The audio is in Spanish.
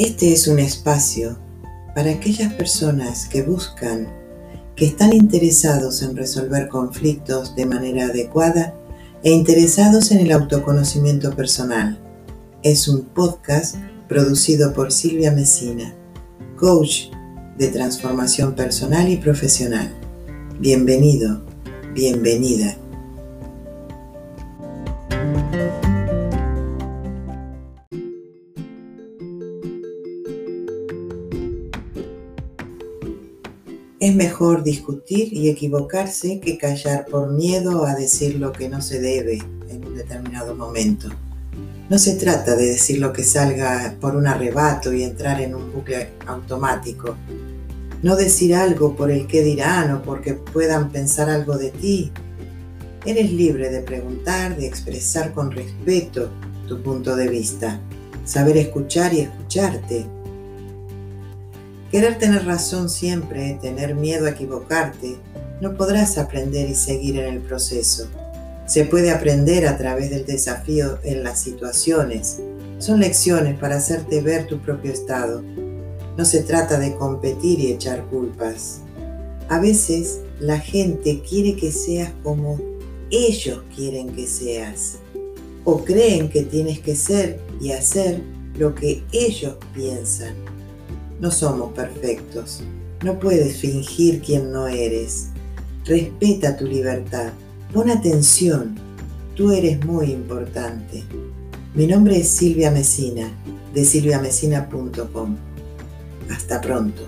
Este es un espacio para aquellas personas que buscan, que están interesados en resolver conflictos de manera adecuada e interesados en el autoconocimiento personal. Es un podcast producido por Silvia Mesina, coach de transformación personal y profesional. Bienvenido, bienvenida. Es mejor discutir y equivocarse que callar por miedo a decir lo que no se debe en un determinado momento. No se trata de decir lo que salga por un arrebato y entrar en un bucle automático. No decir algo por el que dirán o porque puedan pensar algo de ti. Eres libre de preguntar, de expresar con respeto tu punto de vista, saber escuchar y escucharte Querer tener razón siempre, tener miedo a equivocarte, no podrás aprender y seguir en el proceso. Se puede aprender a través del desafío en las situaciones. Son lecciones para hacerte ver tu propio estado. No se trata de competir y echar culpas. A veces la gente quiere que seas como ellos quieren que seas. O creen que tienes que ser y hacer lo que ellos piensan. No somos perfectos. No puedes fingir quien no eres. Respeta tu libertad. Pon atención. Tú eres muy importante. Mi nombre es Silvia Mesina, de silviamesina.com. Hasta pronto.